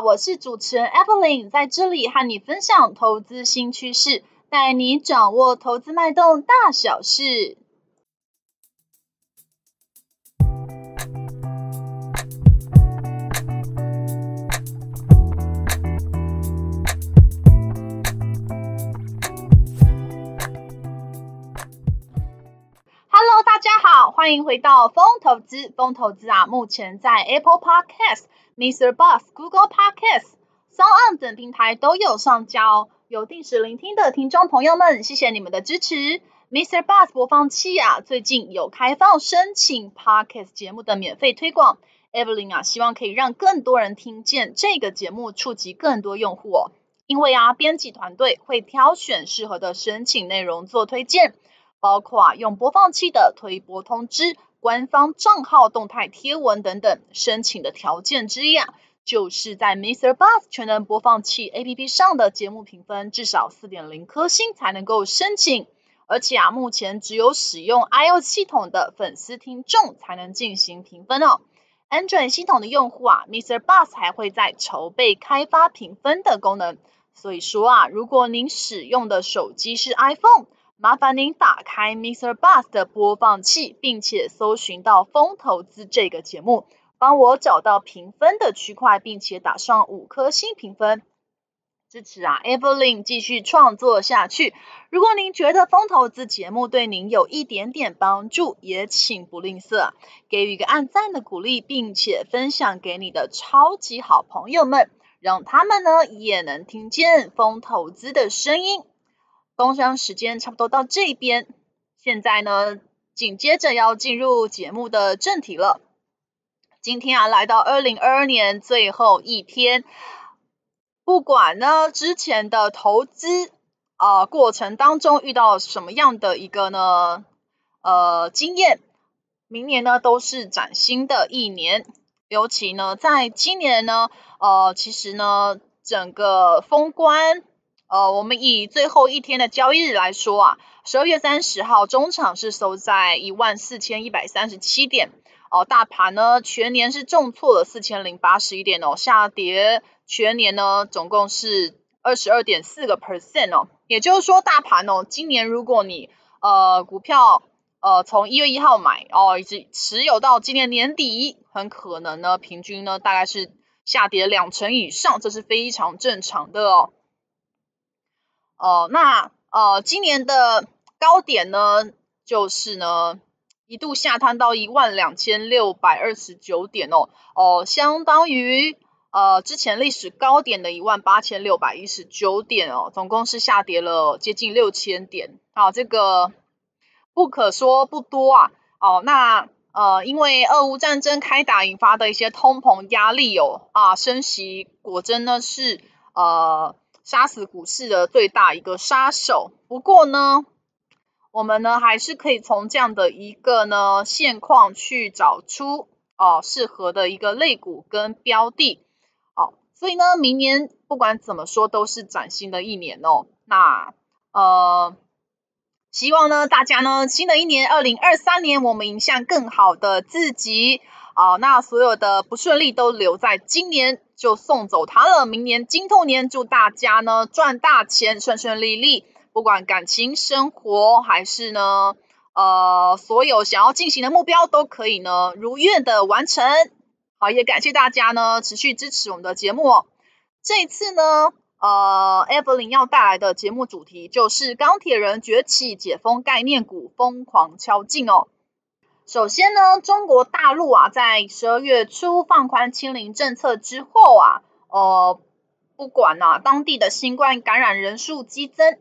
我是主持人 Evelyn，在这里和你分享投资新趋势，带你掌握投资脉动大小事。Hello，大家好，欢迎回到风投资。风投资啊，目前在 Apple Podcast、Mr. Bus、Google Podcast、Sound 等平台都有上架哦。有定时聆听的听众朋友们，谢谢你们的支持。Mr. Bus 播放器啊，最近有开放申请 Podcast 节目的免费推广。Evelyn 啊，希望可以让更多人听见这个节目，触及更多用户哦。因为啊，编辑团队会挑选适合的申请内容做推荐。包括啊用播放器的推播通知、官方账号动态贴文等等。申请的条件之一啊，就是在 Mister Bus 全能播放器 APP 上的节目评分至少四点零颗星才能够申请。而且啊，目前只有使用 iOS 系统的粉丝听众才能进行评分哦。Android 系统的用户啊，Mr. Bus 还会在筹备开发评分的功能。所以说啊，如果您使用的手机是 iPhone，麻烦您打开 Mr. Bus 的播放器，并且搜寻到《风投资》这个节目，帮我找到评分的区块，并且打上五颗星评分，支持啊，Evelyn 继续创作下去。如果您觉得《风投资》节目对您有一点点帮助，也请不吝啬给予一个按赞的鼓励，并且分享给你的超级好朋友们，让他们呢也能听见《风投资》的声音。工商时间差不多到这边，现在呢，紧接着要进入节目的正题了。今天啊，来到二零二二年最后一天，不管呢之前的投资啊、呃、过程当中遇到什么样的一个呢呃经验，明年呢都是崭新的一年。尤其呢，在今年呢，呃，其实呢，整个封关。呃，我们以最后一天的交易日来说啊，十二月三十号中场是收在一万四千一百三十七点，哦、大盘呢全年是重挫了四千零八十一点哦，下跌全年呢总共是二十二点四个 percent 哦，也就是说大盘哦，今年如果你呃股票呃从一月一号买哦，一直持有到今年年底，很可能呢平均呢大概是下跌两成以上，这是非常正常的哦。哦，那呃，今年的高点呢，就是呢，一度下探到一万两千六百二十九点哦，哦，相当于呃之前历史高点的一万八千六百一十九点哦，总共是下跌了接近六千点，啊，这个不可说不多啊，哦，那呃，因为俄乌战争开打引发的一些通膨压力哦，啊，升息果真呢是呃。杀死股市的最大一个杀手。不过呢，我们呢还是可以从这样的一个呢现况去找出哦适合的一个类股跟标的。哦，所以呢，明年不管怎么说都是崭新的一年哦。那呃，希望呢大家呢新的一年二零二三年，我们迎向更好的自己。哦，那所有的不顺利都留在今年，就送走它了。明年金兔年，祝大家呢赚大钱，顺顺利利。不管感情生活还是呢，呃，所有想要进行的目标，都可以呢如愿的完成。好，也感谢大家呢持续支持我们的节目。这一次呢，呃，Evelyn 要带来的节目主题就是钢铁人崛起，解封概念股疯狂敲进哦。首先呢，中国大陆啊，在十二月初放宽清零政策之后啊，呃，不管啊，当地的新冠感染人数激增。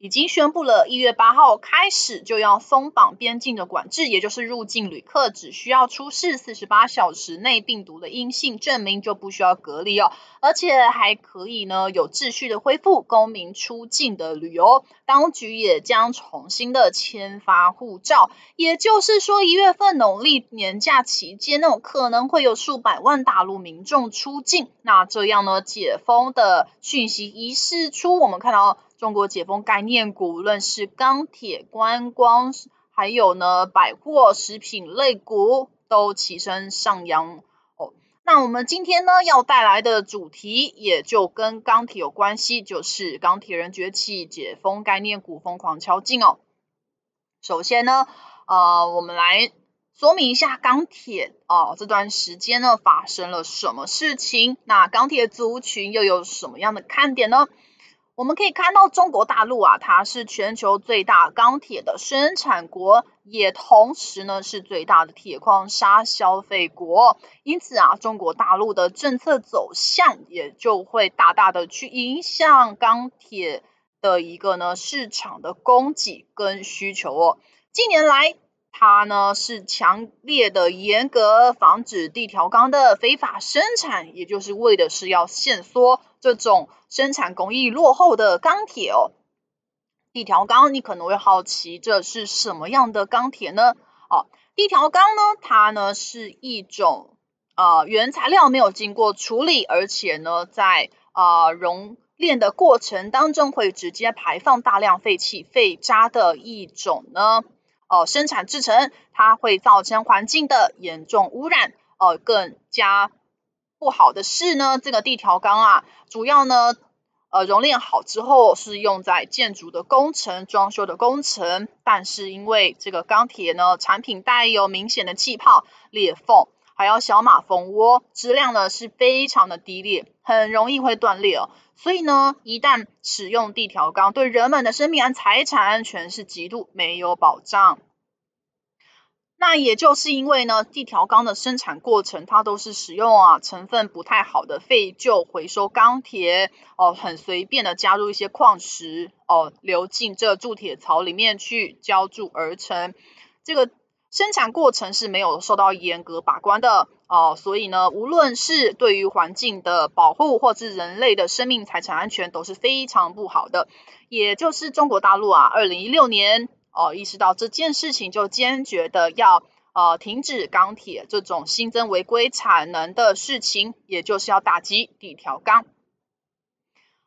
已经宣布了，一月八号开始就要松绑边境的管制，也就是入境旅客只需要出示四十八小时内病毒的阴性证明，就不需要隔离哦，而且还可以呢有秩序的恢复公民出境的旅游。当局也将重新的签发护照，也就是说，一月份农历年假期间，那种可能会有数百万大陆民众出境。那这样呢，解封的讯息一释出，我们看到。中国解封概念股，无论是钢铁、观光，还有呢百货、食品类股，都齐声上扬哦。那我们今天呢要带来的主题也就跟钢铁有关系，就是钢铁人崛起，解封概念股疯狂敲进哦。首先呢，呃，我们来说明一下钢铁哦，这段时间呢发生了什么事情？那钢铁族群又有什么样的看点呢？我们可以看到中国大陆啊，它是全球最大钢铁的生产国，也同时呢是最大的铁矿砂消费国。因此啊，中国大陆的政策走向也就会大大的去影响钢铁的一个呢市场的供给跟需求哦。近年来，它呢是强烈的严格防止地条钢的非法生产，也就是为的是要限缩这种生产工艺落后的钢铁哦。地条钢，你可能会好奇，这是什么样的钢铁呢？哦，地条钢呢，它呢是一种呃原材料没有经过处理，而且呢在呃熔炼的过程当中会直接排放大量废气废渣的一种呢。哦，生产制成它会造成环境的严重污染。哦，更加不好的是呢，这个地条钢啊，主要呢，呃，熔炼好之后是用在建筑的工程、装修的工程。但是因为这个钢铁呢，产品带有明显的气泡、裂缝，还有小马蜂窝，质量呢是非常的低劣，很容易会断裂哦。所以呢，一旦使用地条钢，对人们的生命和财产安全是极度没有保障。那也就是因为呢，地条钢的生产过程，它都是使用啊成分不太好的废旧回收钢铁哦，很随便的加入一些矿石哦，流进这铸铁槽里面去浇筑而成。这个生产过程是没有受到严格把关的。哦，所以呢，无论是对于环境的保护，或是人类的生命财产安全，都是非常不好的。也就是中国大陆啊，二零一六年哦，意识到这件事情，就坚决的要呃停止钢铁这种新增违规产能的事情，也就是要打击地条钢。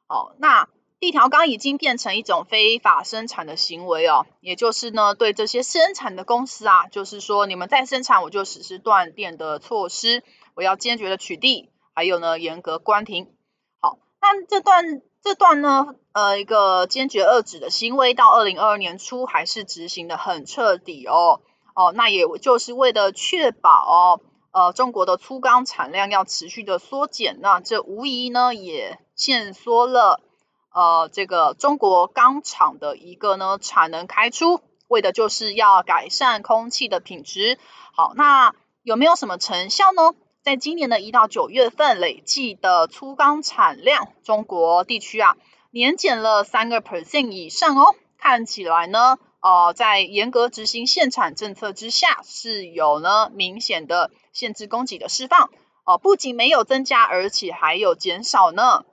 哦，那。地条钢已经变成一种非法生产的行为哦，也就是呢，对这些生产的公司啊，就是说你们在生产，我就实施断电的措施，我要坚决的取缔，还有呢，严格关停。好，那这段这段呢，呃，一个坚决遏止的行为，到二零二二年初还是执行的很彻底哦。哦，那也就是为了确保，呃，中国的粗钢产量要持续的缩减，那这无疑呢也限缩了。呃，这个中国钢厂的一个呢产能开出，为的就是要改善空气的品质。好，那有没有什么成效呢？在今年的一到九月份累计的粗钢产量，中国地区啊年减了三个 percent 以上哦。看起来呢，呃，在严格执行限产政策之下，是有呢明显的限制供给的释放。哦、不仅没有增加，而且还有减少呢。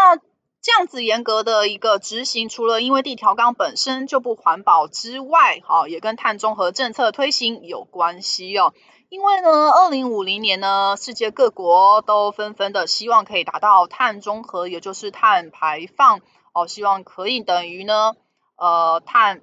那这样子严格的一个执行，除了因为地条钢本身就不环保之外，哈，也跟碳中和政策推行有关系哦。因为呢，二零五零年呢，世界各国都纷纷的希望可以达到碳中和，也就是碳排放哦，希望可以等于呢，呃，碳，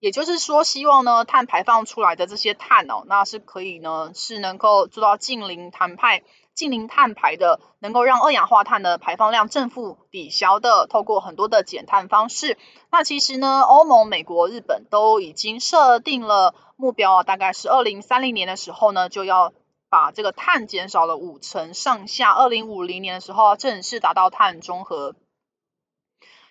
也就是说，希望呢，碳排放出来的这些碳哦，那是可以呢，是能够做到近零碳排。近零碳排的，能够让二氧化碳的排放量正负抵消的，透过很多的减碳方式。那其实呢，欧盟、美国、日本都已经设定了目标啊，大概是二零三零年的时候呢，就要把这个碳减少了五成上下。二零五零年的时候正式达到碳中和。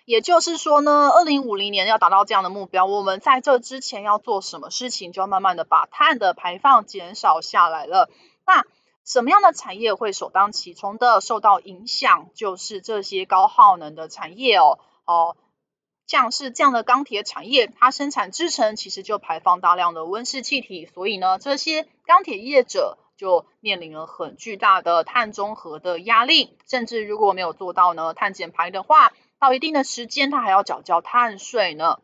也就是说呢，二零五零年要达到这样的目标，我们在这之前要做什么事情，就要慢慢的把碳的排放减少下来了。那什么样的产业会首当其冲的受到影响？就是这些高耗能的产业哦哦，像是这样的钢铁产业，它生产制程其实就排放大量的温室气体，所以呢，这些钢铁业者就面临了很巨大的碳中和的压力，甚至如果没有做到呢碳减排的话，到一定的时间它还要缴交碳税呢。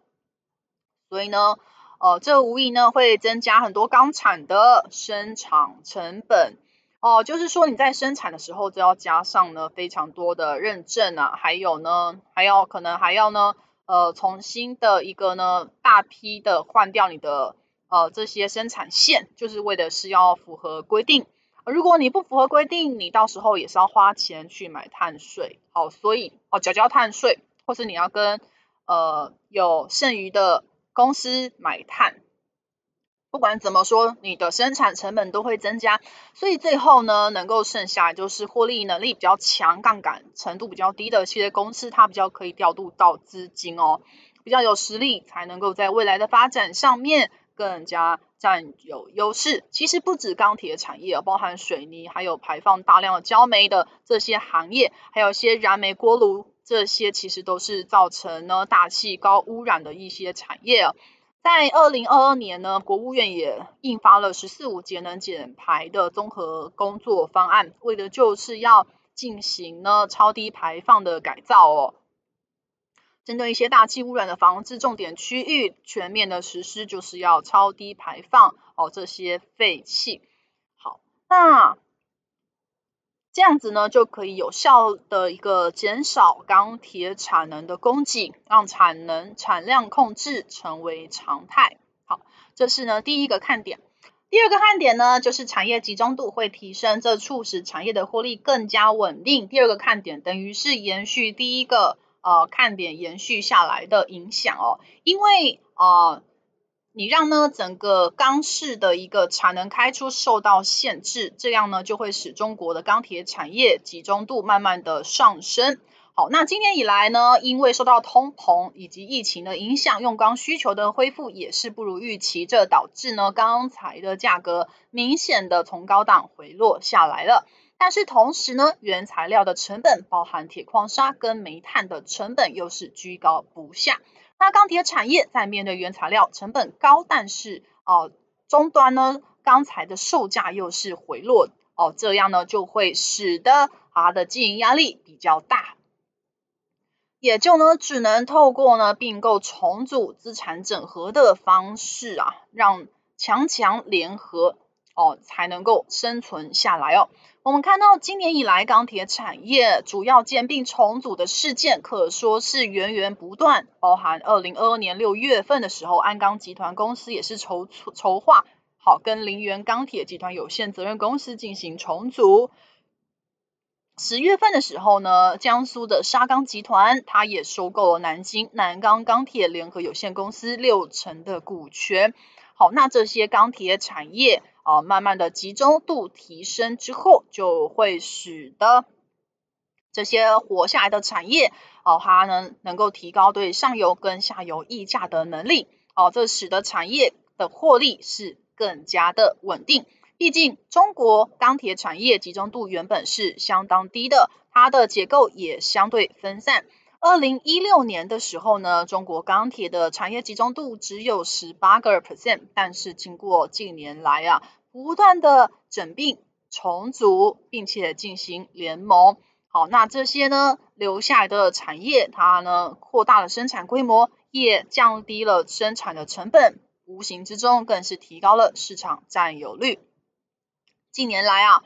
所以呢，呃，这无疑呢会增加很多钢厂的生产成本。哦，就是说你在生产的时候就要加上呢非常多的认证啊，还有呢还要可能还要呢呃重新的一个呢大批的换掉你的呃这些生产线，就是为的是要符合规定。如果你不符合规定，你到时候也是要花钱去买碳税。好，所以哦缴交碳税，或是你要跟呃有剩余的公司买碳。不管怎么说，你的生产成本都会增加，所以最后呢，能够剩下就是获利能力比较强、杠杆程度比较低的一些公司，它比较可以调度到资金哦，比较有实力，才能够在未来的发展上面更加占有优势。其实不止钢铁产业，包含水泥，还有排放大量的焦煤的这些行业，还有一些燃煤锅炉，这些其实都是造成呢大气高污染的一些产业。在二零二二年呢，国务院也印发了“十四五”节能减排的综合工作方案，为的就是要进行呢超低排放的改造哦。针对一些大气污染的防治重点区域，全面的实施就是要超低排放哦这些废气。好，那。这样子呢，就可以有效的一个减少钢铁产能的供给，让产能产量控制成为常态。好，这是呢第一个看点。第二个看点呢，就是产业集中度会提升，这促使产业的获利更加稳定。第二个看点等于是延续第一个呃看点延续下来的影响哦，因为呃。你让呢整个钢市的一个产能开出受到限制，这样呢就会使中国的钢铁产业集中度慢慢的上升。好，那今年以来呢，因为受到通膨以及疫情的影响，用钢需求的恢复也是不如预期，这导致呢钢材的价格明显的从高档回落下来了。但是同时呢，原材料的成本，包含铁矿砂跟煤炭的成本，又是居高不下。那钢铁产业在面对原材料成本高，但是哦终端呢钢材的售价又是回落哦，这样呢就会使得它的经营压力比较大，也就呢只能透过呢并购重组、资产整合的方式啊，让强强联合哦才能够生存下来哦。我们看到今年以来钢铁产业主要兼并重组的事件，可说是源源不断。包含二零二二年六月份的时候，鞍钢集团公司也是筹筹划好跟林源钢铁集团有限责任公司进行重组。十月份的时候呢，江苏的沙钢集团，它也收购了南京南钢钢铁联合有限公司六成的股权。好，那这些钢铁产业。啊，慢慢的集中度提升之后，就会使得这些活下来的产业，哦，它呢能够提高对上游跟下游溢价的能力，哦，这使得产业的获利是更加的稳定。毕竟中国钢铁产业集中度原本是相当低的，它的结构也相对分散。二零一六年的时候呢，中国钢铁的产业集中度只有十八个 percent，但是经过近年来啊，不断的整并重组，并且进行联盟，好，那这些呢留下来的产业，它呢扩大了生产规模，也降低了生产的成本，无形之中更是提高了市场占有率。近年来啊，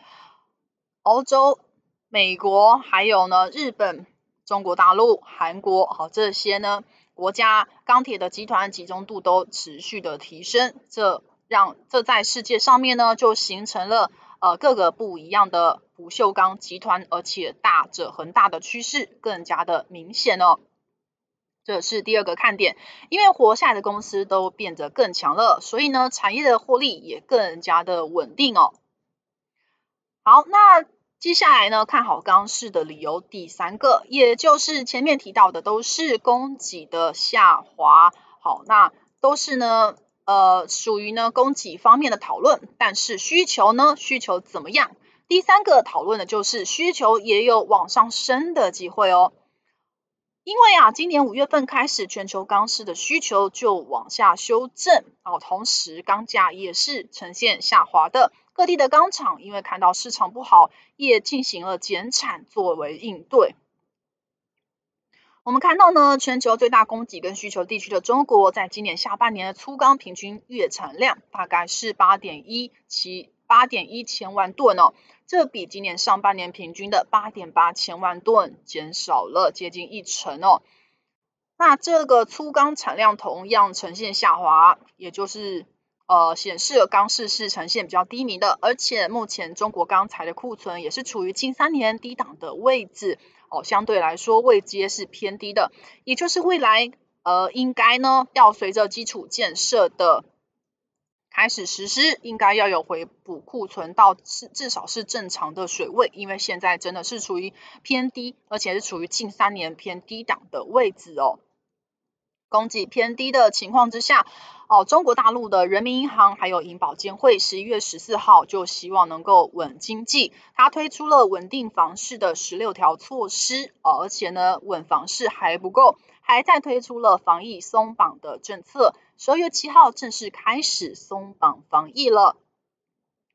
欧洲、美国还有呢日本。中国大陆、韩国，好，这些呢国家钢铁的集团集中度都持续的提升，这让这在世界上面呢就形成了呃各个不一样的不锈钢集团，而且大者恒大的趋势更加的明显哦。这是第二个看点，因为活下来的公司都变得更强了，所以呢产业的获利也更加的稳定哦。好，那。接下来呢，看好钢市的理由，第三个，也就是前面提到的，都是供给的下滑。好，那都是呢，呃，属于呢供给方面的讨论。但是需求呢，需求怎么样？第三个讨论的就是需求也有往上升的机会哦。因为啊，今年五月份开始，全球钢市的需求就往下修正，哦，同时钢价也是呈现下滑的。各地的钢厂因为看到市场不好，也进行了减产作为应对。我们看到呢，全球最大供给跟需求地区的中国，在今年下半年的粗钢平均月产量大概是八点一七八点一千万吨哦，这比今年上半年平均的八点八千万吨减少了接近一成哦。那这个粗钢产量同样呈现下滑，也就是。呃，显示了钢市是呈现比较低迷的，而且目前中国钢材的库存也是处于近三年低档的位置哦，相对来说位阶是偏低的，也就是未来呃应该呢要随着基础建设的开始实施，应该要有回补库存到至至少是正常的水位，因为现在真的是处于偏低，而且是处于近三年偏低档的位置哦。供给偏低的情况之下，哦，中国大陆的人民银行还有银保监会十一月十四号就希望能够稳经济，它推出了稳定房市的十六条措施，哦，而且呢，稳房市还不够，还在推出了防疫松绑的政策，十二月七号正式开始松绑防疫了。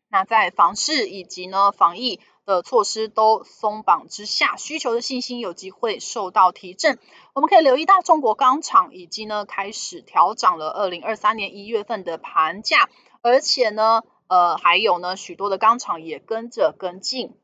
那在房市以及呢防疫的措施都松绑之下，需求的信心有机会受到提振。我们可以留意到，中国钢厂已经呢开始调涨了二零二三年一月份的盘价，而且呢，呃，还有呢许多的钢厂也跟着跟进，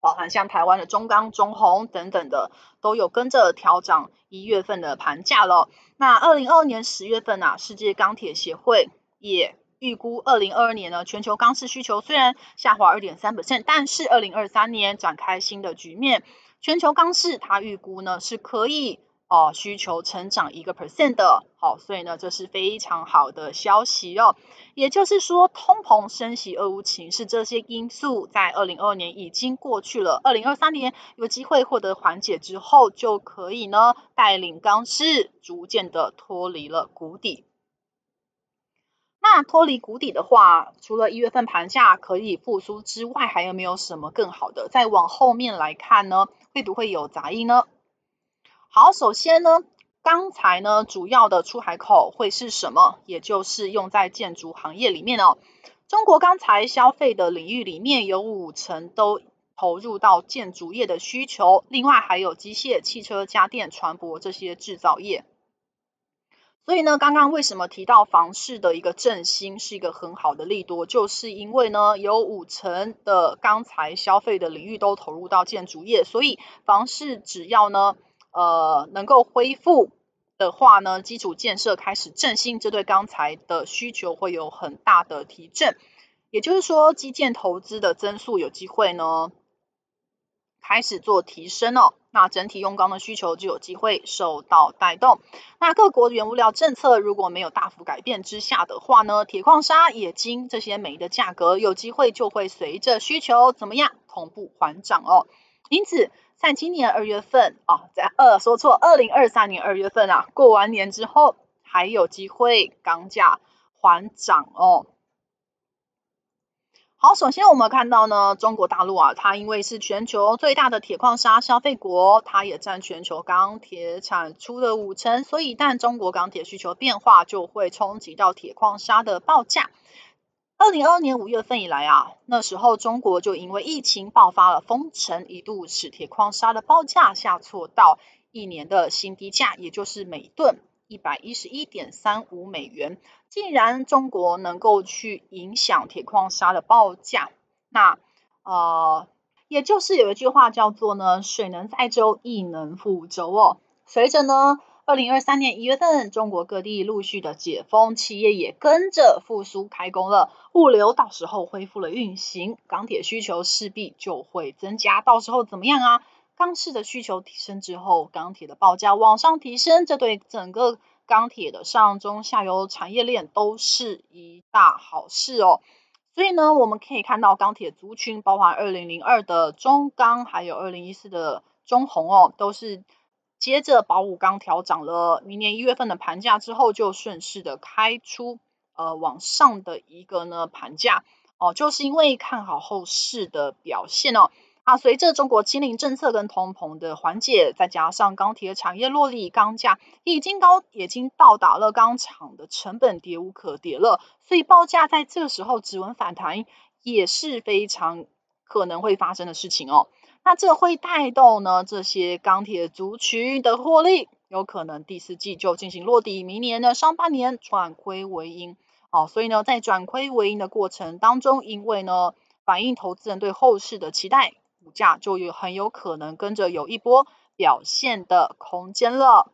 包含像台湾的中钢、中红等等的，都有跟着调涨一月份的盘价了。那二零二二年十月份啊，世界钢铁协会也。预估二零二二年呢，全球钢市需求虽然下滑二点三 percent，但是二零二三年展开新的局面。全球钢市它预估呢是可以哦、需求成长一个 percent 的，好、所以呢这是非常好的消息哦。也就是说，通膨、升息、俄乌情势这些因素在二零二二年已经过去了，二零二三年有机会获得缓解之后，就可以呢带领钢市逐渐的脱离了谷底。那脱离谷底的话，除了一月份盘价可以复苏之外，还有没有什么更好的？再往后面来看呢，会不会有杂音呢？好，首先呢，钢材呢主要的出海口会是什么？也就是用在建筑行业里面哦。中国钢材消费的领域里面有五成都投入到建筑业的需求，另外还有机械、汽车、家电、船舶这些制造业。所以呢，刚刚为什么提到房市的一个振兴是一个很好的利多，就是因为呢，有五成的钢材消费的领域都投入到建筑业，所以房市只要呢，呃，能够恢复的话呢，基础建设开始振兴，这对钢材的需求会有很大的提振，也就是说，基建投资的增速有机会呢，开始做提升哦。那整体用钢的需求就有机会受到带动。那各国原物料政策如果没有大幅改变之下的话呢，铁矿砂、冶金这些煤的价格有机会就会随着需求怎么样同步缓涨哦。因此，在今年二月份啊，在二说错，二零二三年二月份啊，过完年之后还有机会钢价缓涨哦。好，首先我们看到呢，中国大陆啊，它因为是全球最大的铁矿砂消费国，它也占全球钢铁产出的五成，所以一旦中国钢铁需求变化，就会冲击到铁矿砂的报价。二零二二年五月份以来啊，那时候中国就因为疫情爆发了封城，一度使铁矿砂的报价下挫到一年的新低价，也就是每吨一百一十一点三五美元。既然中国能够去影响铁矿砂的报价，那呃，也就是有一句话叫做呢，水能载舟，亦能覆舟哦。随着呢，二零二三年一月份，中国各地陆续的解封，企业也跟着复苏开工了，物流到时候恢复了运行，钢铁需求势必就会增加。到时候怎么样啊？钢市的需求提升之后，钢铁的报价往上提升，这对整个。钢铁的上中下游产业链都是一大好事哦，所以呢，我们可以看到钢铁族群，包含二零零二的中钢，还有二零一四的中红哦，都是接着宝武钢调涨了明年一月份的盘价之后，就顺势的开出呃往上的一个呢盘价哦，就是因为看好后市的表现哦。啊，随着中国清零政策跟通膨的缓解，再加上钢铁产业落地，钢价已经高，已经到达了钢厂的成本，跌无可跌了。所以报价在这个时候止稳反弹，也是非常可能会发生的事情哦。那这会带动呢这些钢铁族群的获利，有可能第四季就进行落地，明年的上半年转亏为盈。哦，所以呢，在转亏为盈的过程当中，因为呢反映投资人对后市的期待。股价就有很有可能跟着有一波表现的空间了。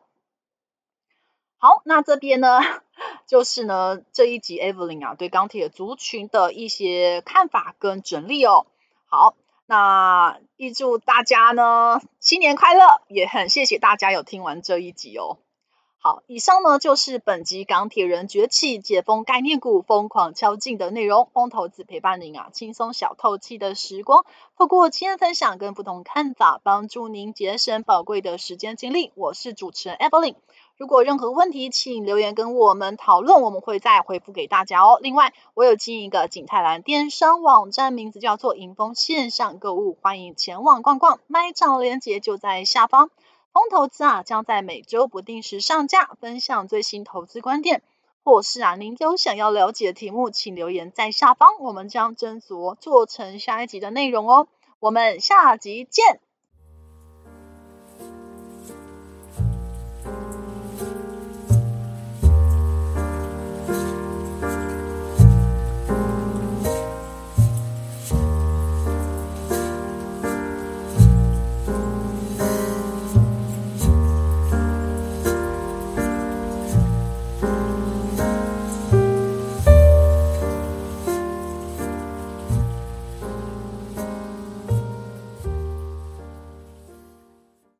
好，那这边呢，就是呢这一集 Evelyn 啊对钢铁族群的一些看法跟整理哦。好，那预祝大家呢新年快乐，也很谢谢大家有听完这一集哦。好，以上呢就是本集钢铁人崛起解封概念股疯狂敲进的内容。风投资陪伴您啊，轻松小透气的时光，透过经验分享跟不同看法，帮助您节省宝贵的时间精力。我是主持人 Evelyn，如果任何问题，请留言跟我们讨论，我们会再回复给大家哦。另外，我有经营一个景泰蓝电商网站，名字叫做莹丰线上购物，欢迎前往逛逛，卖场链接就在下方。风投资啊，将在每周不定时上架，分享最新投资观点。或是啊，您有想要了解的题目，请留言在下方，我们将斟酌做成下一集的内容哦。我们下集见。